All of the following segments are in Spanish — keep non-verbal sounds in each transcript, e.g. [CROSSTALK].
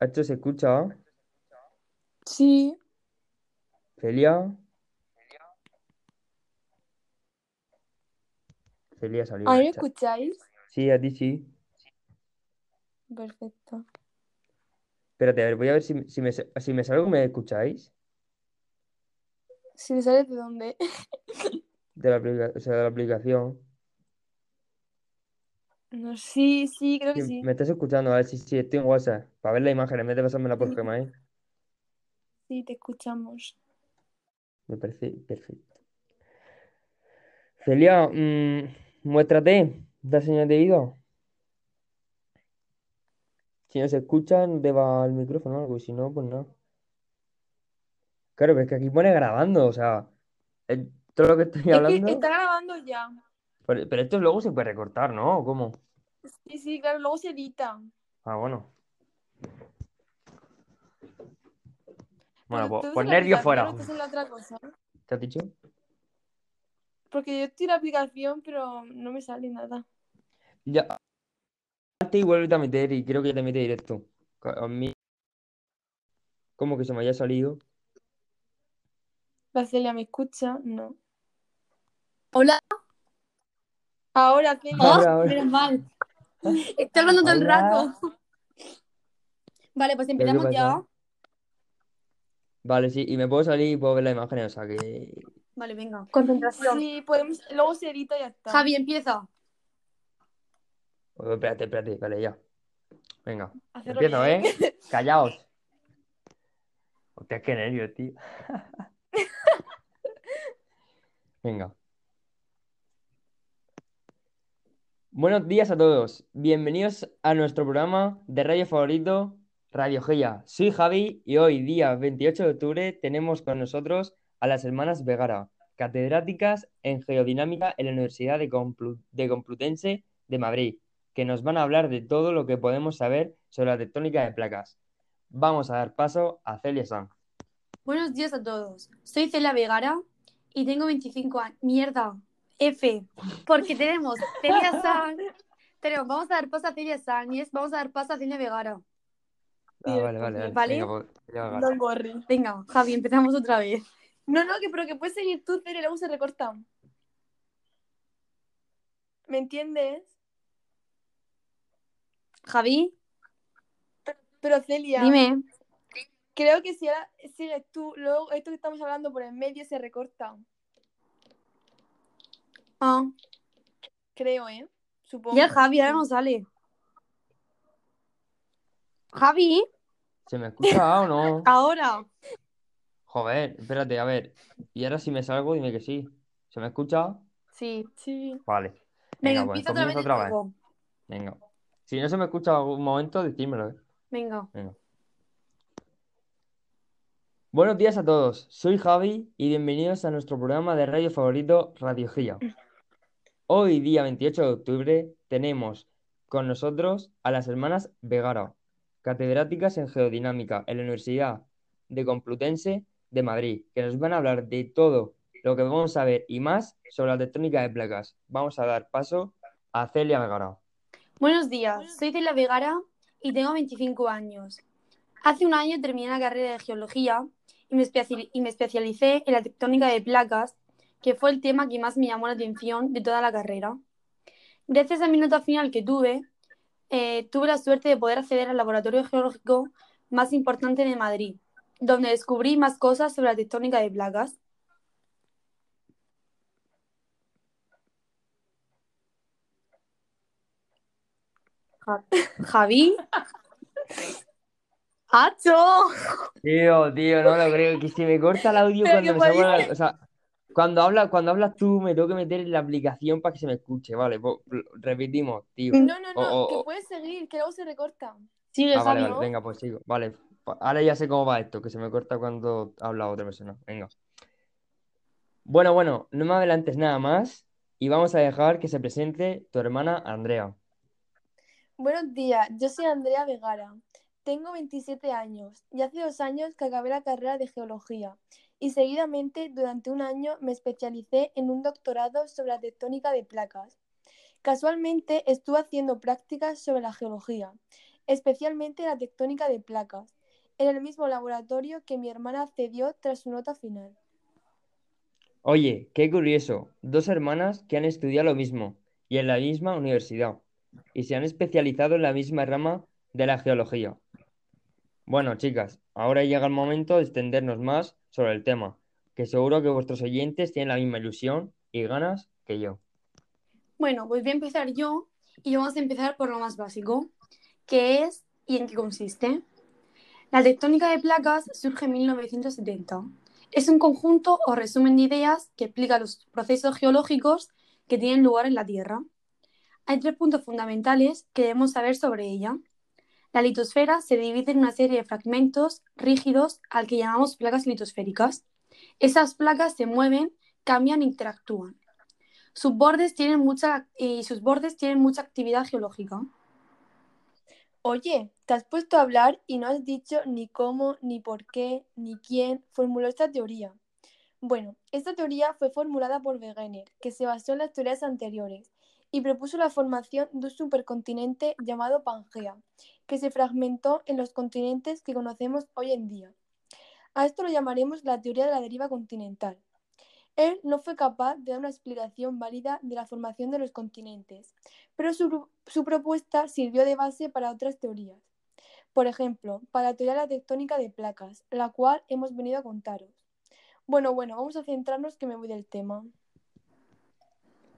¿Esto se escucha? Sí. Celia. Celia salió. ¿A mí me escucháis? Sí, a ti sí. Perfecto. Espérate, a ver, voy a ver si, si me, si me salgo, ¿me escucháis? Si me sales de dónde. [LAUGHS] De la, aplica- o sea, de la aplicación. No, sí, sí, creo que Sí, sí. ¿Me estás escuchando? A ver si sí, estoy en WhatsApp. Para ver la imagen en vez de pasármela por Sí. Gmail. Sí, te escuchamos. Me parece perfecto. Celia, mm, muéstrate. Da señal de vida. Si no se escucha, te va al micrófono o algo. Y si no, pues no. Claro, pero es que aquí pone grabando. O sea, eh, todo lo que estoy Es que hablando. está grabando ya. Pero, pero esto luego se puede recortar, ¿no? ¿O ¿Cómo? Sí, sí, claro, luego se edita. Ah, bueno. Bueno, pues, tú pues estás en la nervio aplicación fuera. o estás en la otra cosa. ¿Te has dicho? Porque yo estoy en la aplicación, pero no me sale nada. Ya. Y vuelve a meter y creo que ya te mete directo. A mí. Como que se me haya salido. La Celia me escucha, no. Hola. Ahora, Celia. Oh, Ahora, ahora. menos mal. [LAUGHS] Estoy hablando todo el rato. Vale, pues ¿Qué empezamos ya. Vale, sí, y me puedo salir y puedo ver la imagen, o sea que. Vale, venga. Concentración. Sí, podemos, luego se edita y ya está. Javi, empieza. Oh, espérate, espérate, vale, ya. Venga, Hacerlo empiezo, bien. ¿eh? [LAUGHS] Callaos. Hostia, qué nervios, tío. [LAUGHS] Venga. Buenos días a todos. Bienvenidos a nuestro programa de radio favorito, Radio Geia. Soy Javi y hoy, día 28 de octubre, tenemos con nosotros a las hermanas Vegara, catedráticas en Geodinámica en la Universidad de, de Complutense de Madrid, que nos van a hablar de todo lo que podemos saber sobre la tectónica de placas. Vamos a dar paso a Celia Sanz. Buenos días a todos. Soy Celia Vegara y tengo 25 años. Mierda. F. Porque tenemos Celia San. Tenemos, vamos a dar paso a Celia San y es, vamos a dar paso a Celia Vegara. Ah, vale, vale, vale. ¿Vale? Venga, worry. Venga, Javi, empezamos otra vez. No, no, que, pero que puedes seguir tú, Celia, luego se recorta. ¿Me entiendes? Javi, Pero Celia, dime. creo que si ahora sigues tú, luego esto que estamos hablando por el medio se recorta. Ah, Creo, ¿eh? Supongo. ya Javi, ahora no sale. Javi, ¿Se me escucha o no? [LAUGHS] ahora. Joder, espérate, a ver. Y ahora si me salgo, dime que sí. ¿Se me escucha? Sí. Sí. Vale. Venga, Venga, pues empieza otra vez comienzo de otra vez. nuevo. Venga. Si no se me escucha en algún momento, decídmelo, ¿eh? Venga. Venga. Buenos días a todos. Soy Javi y bienvenidos a nuestro programa de radio favorito, Radio Gía. [LAUGHS] Hoy, día 28 de octubre, tenemos con nosotros a las hermanas Vegara, catedráticas en Geodinámica en la Universidad de Complutense de Madrid, que nos van a hablar de todo lo que vamos a ver y más sobre la tectónica de placas. Vamos a dar paso a Celia Vegara. Buenos días, soy Celia Vegara y tengo 25 años. Hace un año terminé la carrera de geología y me, especi- y me especialicé en la tectónica de placas, que fue el tema que más me llamó la atención de toda la carrera. Gracias a mi nota final que tuve, eh, tuve la suerte de poder acceder al laboratorio geológico más importante de Madrid, donde descubrí más cosas sobre la tectónica de placas. Ja- Javi. [LAUGHS] ¡Hacho! Tío, tío, no lo creo. Que si me corta el audio Pero cuando me la- O sea, cuando hablas, cuando hablas tú, me tengo que meter en la aplicación para que se me escuche. Vale, pues, repetimos, tío. No, no, no, O- o- que puedes seguir, que luego se recorta. Sigue, Ah, vale, Javi. vale, venga, pues sigo. Vale, ahora ya sé cómo va esto, que se me corta cuando habla otra persona. Venga. Bueno, bueno, no me adelantes nada más y vamos a dejar que se presente tu hermana Andrea. Buenos días, yo soy Andrea Vegara. Tengo 27 años y hace dos años que acabé la carrera de geología y seguidamente durante un año me especialicé en un doctorado sobre la tectónica de placas. Casualmente estuve haciendo prácticas sobre la geología especialmente la tectónica de placas, en el mismo laboratorio que mi hermana accedió tras su nota final. Oye, qué curioso, dos hermanas que han estudiado lo mismo y en la misma universidad y se han especializado en la misma rama de la geología. Bueno, chicas, ahora llega el momento de extendernos más sobre el tema, que seguro que vuestros oyentes tienen la misma ilusión y ganas que yo. Bueno, pues voy a empezar yo y vamos a empezar por lo más básico, que es y en qué consiste. La tectónica de placas surge en 1970. Es un conjunto o resumen de ideas que explica los procesos geológicos que tienen lugar en la Tierra. Hay tres puntos fundamentales que debemos saber sobre ella. La litosfera se divide en una serie de fragmentos rígidos al que llamamos placas litosféricas. Esas placas se mueven, cambian e interactúan. Sus bordes tienen mucha, y sus bordes tienen mucha actividad geológica. Oye, te has puesto a hablar y no has dicho ni cómo, ni por qué, ni quién formuló esta teoría. Bueno, esta teoría fue formulada por Wegener, que se basó en las teorías anteriores y propuso la formación de un supercontinente llamado Pangea, que se fragmentó en los continentes que conocemos hoy en día. A esto lo llamaremos la teoría de la deriva continental. Él no fue capaz de dar una explicación válida de la formación de los continentes, pero su, propuesta sirvió de base para otras teorías. Por ejemplo, para la teoría de la tectónica de placas, la cual hemos venido a contaros. Bueno, bueno, vamos a centrarnos que me voy del tema.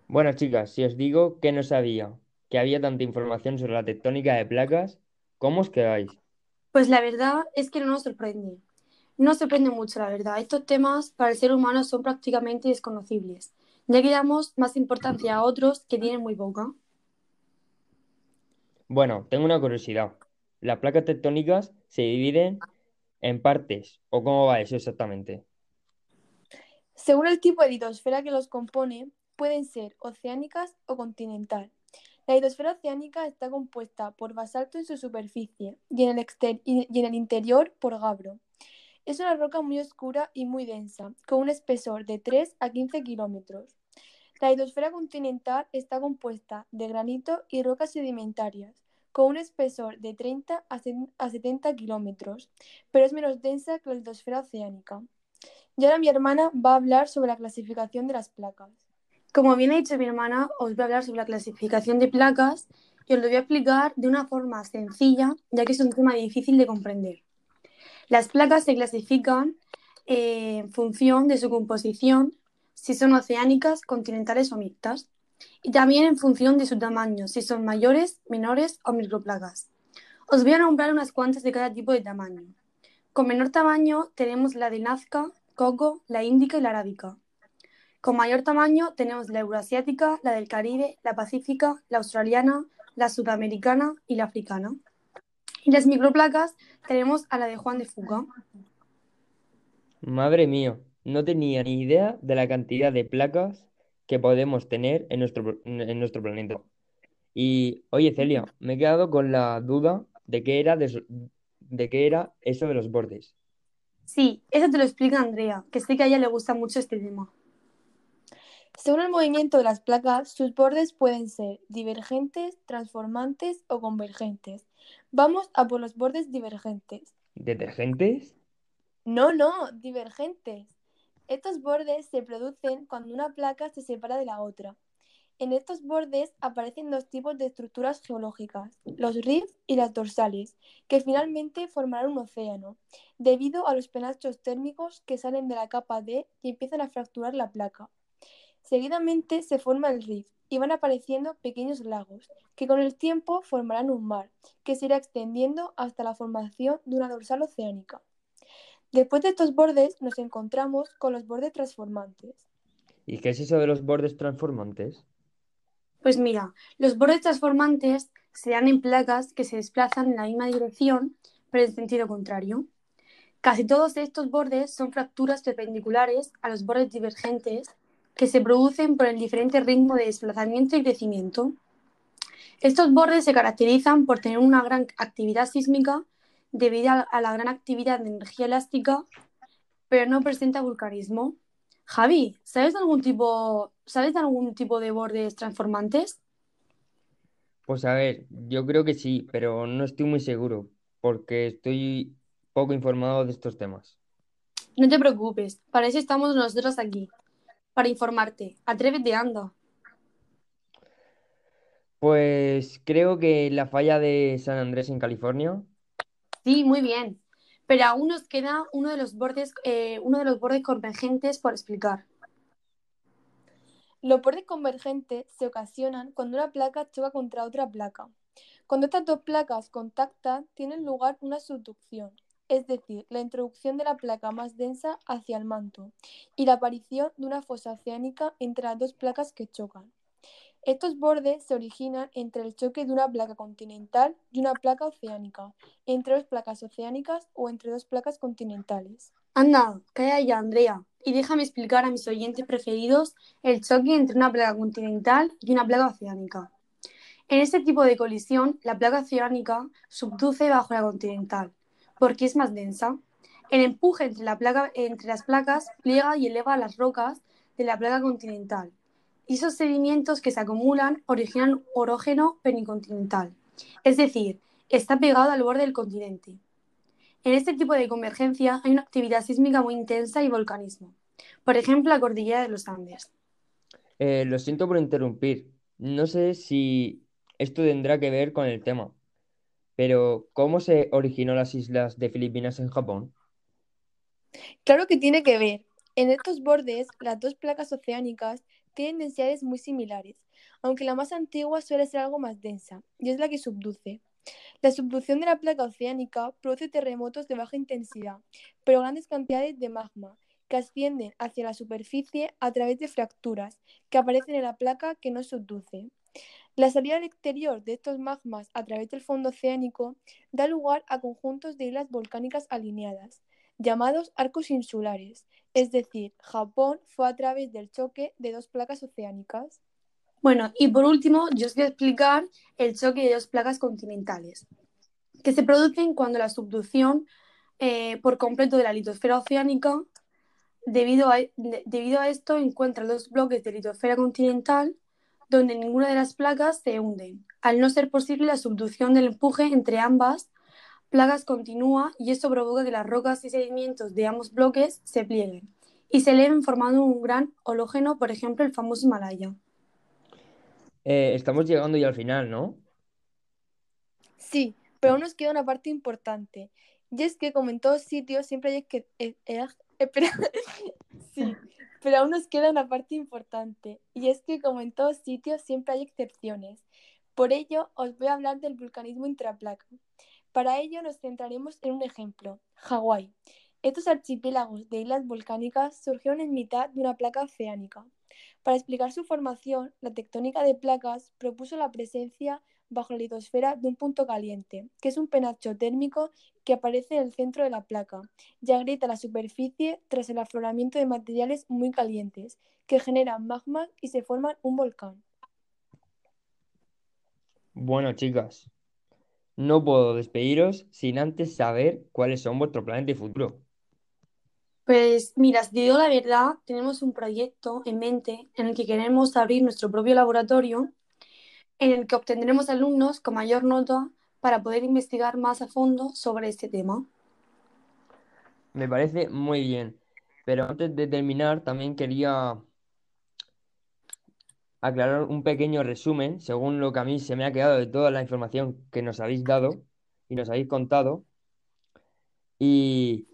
Bueno, chicas, si os digo que no sabía que había tanta información sobre la tectónica de placas, ¿cómo os quedáis? Pues la verdad es que no nos sorprende. No sorprende mucho, la verdad. Estos temas para el ser humano son prácticamente desconocibles, ya que damos más importancia a otros que tienen muy poca. Bueno, tengo una curiosidad. ¿Las placas tectónicas se dividen en partes o cómo va eso exactamente? Según el tipo de litosfera que los compone, pueden ser oceánicas o continental. La litosfera oceánica está compuesta por basalto en su superficie y en el, interior por gabro. Es una roca muy oscura y muy densa, con un espesor de 3 a 15 kilómetros. La litosfera continental está compuesta de granito y rocas sedimentarias, con un espesor de 30 a 70 kilómetros, pero es menos densa que la litosfera oceánica. Y ahora mi hermana va a hablar sobre la clasificación de las placas. Como bien ha dicho mi hermana, os voy a hablar sobre la clasificación de placas y os lo voy a explicar de una forma sencilla, ya que es un tema difícil de comprender. Las placas se clasifican eh, en función de su composición, si son oceánicas, continentales o mixtas, y también en función de su tamaño, si son mayores, menores o microplacas. Os voy a nombrar unas cuantas de cada tipo de tamaño. Con menor tamaño tenemos la de Nazca, Coco, la Índica y la Arábica. Con mayor tamaño tenemos la Euroasiática, la del Caribe, la Pacífica, la Australiana, la Sudamericana y la Africana. Y las microplacas tenemos a la de Juan de Fuca. Madre mía, no tenía ni idea de la cantidad de placas que podemos tener en nuestro, en nuestro planeta. Y oye, Celia, me he quedado con la duda de qué era, de, de qué era eso de los bordes. Sí, eso te lo explica Andrea, que sé que a ella le gusta mucho este tema. Según el movimiento de las placas, sus bordes pueden ser divergentes, transformantes o convergentes. Vamos a por los bordes divergentes. ¿Detergentes? No, no, divergentes. Estos bordes se producen cuando una placa se separa de la otra. En estos bordes aparecen dos tipos de estructuras geológicas, los rifts y las dorsales, que finalmente formarán un océano, debido a los penachos térmicos que salen de la capa D y empiezan a fracturar la placa. Seguidamente se forma el rift y van apareciendo pequeños lagos, que con el tiempo formarán un mar, que se irá extendiendo hasta la formación de una dorsal oceánica. Después de estos bordes nos encontramos con los bordes transformantes. ¿Y qué es eso de los bordes transformantes? Pues mira, los bordes transformantes se dan en placas que se desplazan en la misma dirección, pero en sentido contrario. Casi todos estos bordes son fracturas perpendiculares a los bordes divergentes que se producen por el diferente ritmo de desplazamiento y crecimiento. Estos bordes se caracterizan por tener una gran actividad sísmica debido a la gran actividad de energía elástica, pero no presenta vulcanismo. Javi, ¿sabes de algún tipo, ¿sabes de algún tipo de bordes transformantes? Pues a ver, yo creo que sí, pero no estoy muy seguro porque estoy poco informado de estos temas. No te preocupes, para eso estamos nosotros aquí, para informarte. Atrévete, anda. Pues creo que la falla de San Andrés en California. Sí, muy bien. Pero aún nos queda uno de los bordes, eh, uno de los bordes convergentes por explicar. Los bordes convergentes se ocasionan cuando una placa choca contra otra placa. Cuando estas dos placas contactan, tiene lugar una subducción, es decir, la introducción de la placa más densa hacia el manto y la aparición de una fosa oceánica entre las dos placas que chocan. Estos bordes se originan entre el choque de una placa continental y una placa oceánica, entre dos placas oceánicas o entre dos placas continentales. Anda, calla ya, Andrea, y déjame explicar a mis oyentes preferidos el choque entre una placa continental y una placa oceánica. En este tipo de colisión, la placa oceánica subduce bajo la continental, porque es más densa. El empuje entre, las placas pliega y eleva las rocas de la placa continental, y esos sedimentos que se acumulan originan orógeno pericontinental, es decir, está pegado al borde del continente. En este tipo de convergencia hay una actividad sísmica muy intensa y volcanismo, por ejemplo la cordillera de los Andes. Eh, lo siento por interrumpir. No sé si esto tendrá que ver con el tema, pero ¿cómo se originó las islas de Filipinas en Japón? Claro que tiene que ver. En estos bordes, las dos placas oceánicas tienen densidades muy similares, aunque la más antigua suele ser algo más densa, y es la que subduce. La subducción de la placa oceánica produce terremotos de baja intensidad, pero grandes cantidades de magma, que ascienden hacia la superficie a través de fracturas que aparecen en la placa que no subduce. La salida al exterior de estos magmas a través del fondo oceánico da lugar a conjuntos de islas volcánicas alineadas, llamados arcos insulares, es decir, Japón fue a través del choque de dos placas oceánicas. Bueno, y por último, yo os voy a explicar el choque de dos placas continentales, que se producen cuando la subducción eh, por completo de la litosfera oceánica, debido a, debido a esto, encuentra dos bloques de litosfera continental donde ninguna de las placas se hunden, al no ser posible la subducción del empuje entre ambas plagas continúa y esto provoca que las rocas y sedimentos de ambos bloques se plieguen y se eleven formando un gran hológeno, por ejemplo, el famoso Himalaya. Eh, estamos llegando ya al final, ¿no? Sí, pero aún nos queda una parte importante. Y es que, como en todos sitios, siempre hay que... eh, eh, [LAUGHS] espera. [LAUGHS] sí, pero aún nos queda una parte importante. Y es que, como en todos sitios, siempre hay excepciones. Por ello, os voy a hablar del vulcanismo intraplaca. Para ello nos centraremos en un ejemplo, Hawái. Estos archipiélagos de islas volcánicas surgieron en mitad de una placa oceánica. Para explicar su formación, la tectónica de placas propuso la presencia bajo la litosfera de un punto caliente, que es un penacho térmico que aparece en el centro de la placa y agrieta la superficie tras el afloramiento de materiales muy calientes, que generan magma y se forman un volcán. Bueno, chicas, no puedo despediros sin antes saber cuáles son vuestros planes de futuro. Pues mira, si te digo la verdad, tenemos un proyecto en mente en el que queremos abrir nuestro propio laboratorio, en el que obtendremos alumnos con mayor nota para poder investigar más a fondo sobre este tema. Me parece muy bien, pero antes de terminar también quería aclarar un pequeño resumen, según lo que a mí se me ha quedado de toda la información que nos habéis dado y nos habéis contado. Y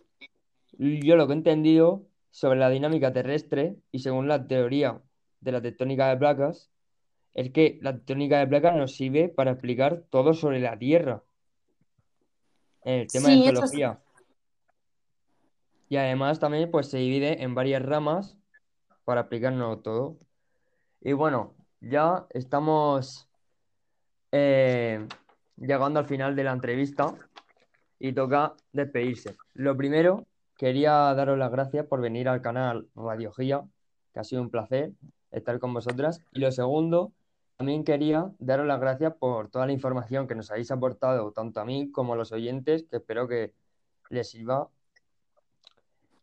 yo lo que he entendido sobre la dinámica terrestre y según la teoría de la tectónica de placas, es que la tectónica de placas nos sirve para explicar todo sobre la Tierra, en el tema de Sí, geología. Y además también pues se divide en varias ramas para explicarnos todo. Y bueno, ya estamos eh, llegando al final de la entrevista y toca despedirse. Lo primero, quería daros las gracias por venir al canal Radio Gía, que ha sido un placer estar con vosotras. Y lo segundo, también quería daros las gracias por toda la información que nos habéis aportado, tanto a mí como a los oyentes, que espero que les sirva.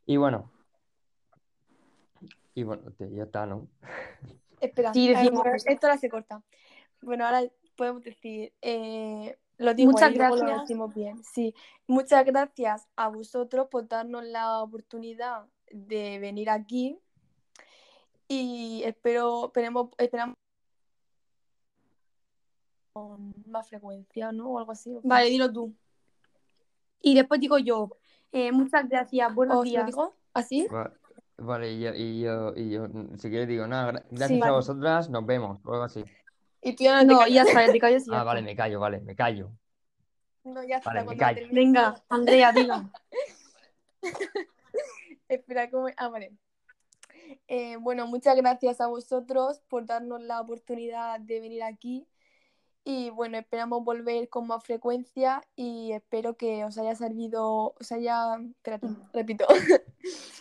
Y bueno, y bueno, te- ya está, ¿no? Espera, Sí, decimos- esto ahora se corta. Bueno, ahora podemos decir, eh, lo digo Muchas ahí, luego lo gracias. decimos bien. Sí, muchas gracias a vosotros por darnos la oportunidad de venir aquí y espero, esperemos, esperamos con más frecuencia, ¿no? O algo así. Vale, dilo tú. Y después digo yo. eh, muchas gracias, buenos ¿Os lo días. digo? ¿Así? Va- Vale, y yo, y yo, y yo, si quieres digo, nada, gra- gracias Sí, a vale. vosotras, nos vemos, o algo así. Y tú ya no No, ya está, ya te callas Ah, vale, está. me callo, vale, me callo. No, ya está. Vale, me callo. Venga, Andrea, dilo. [LAUGHS] Espera, ¿cómo? Ah, vale. Eh, bueno, muchas gracias a vosotros por darnos la oportunidad de venir aquí. Y bueno, esperamos volver con más frecuencia y espero que os haya servido, os haya... Espérate, [LAUGHS] repito. [LAUGHS]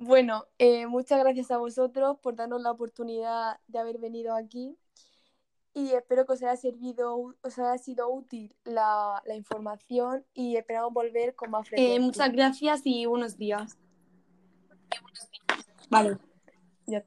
Bueno, eh, muchas gracias a vosotros por darnos la oportunidad de haber venido aquí y espero que os haya servido, os haya sido útil la, la información y esperamos volver con más frecuencia. Eh, muchas gracias y buenos días. Vale. Ya está.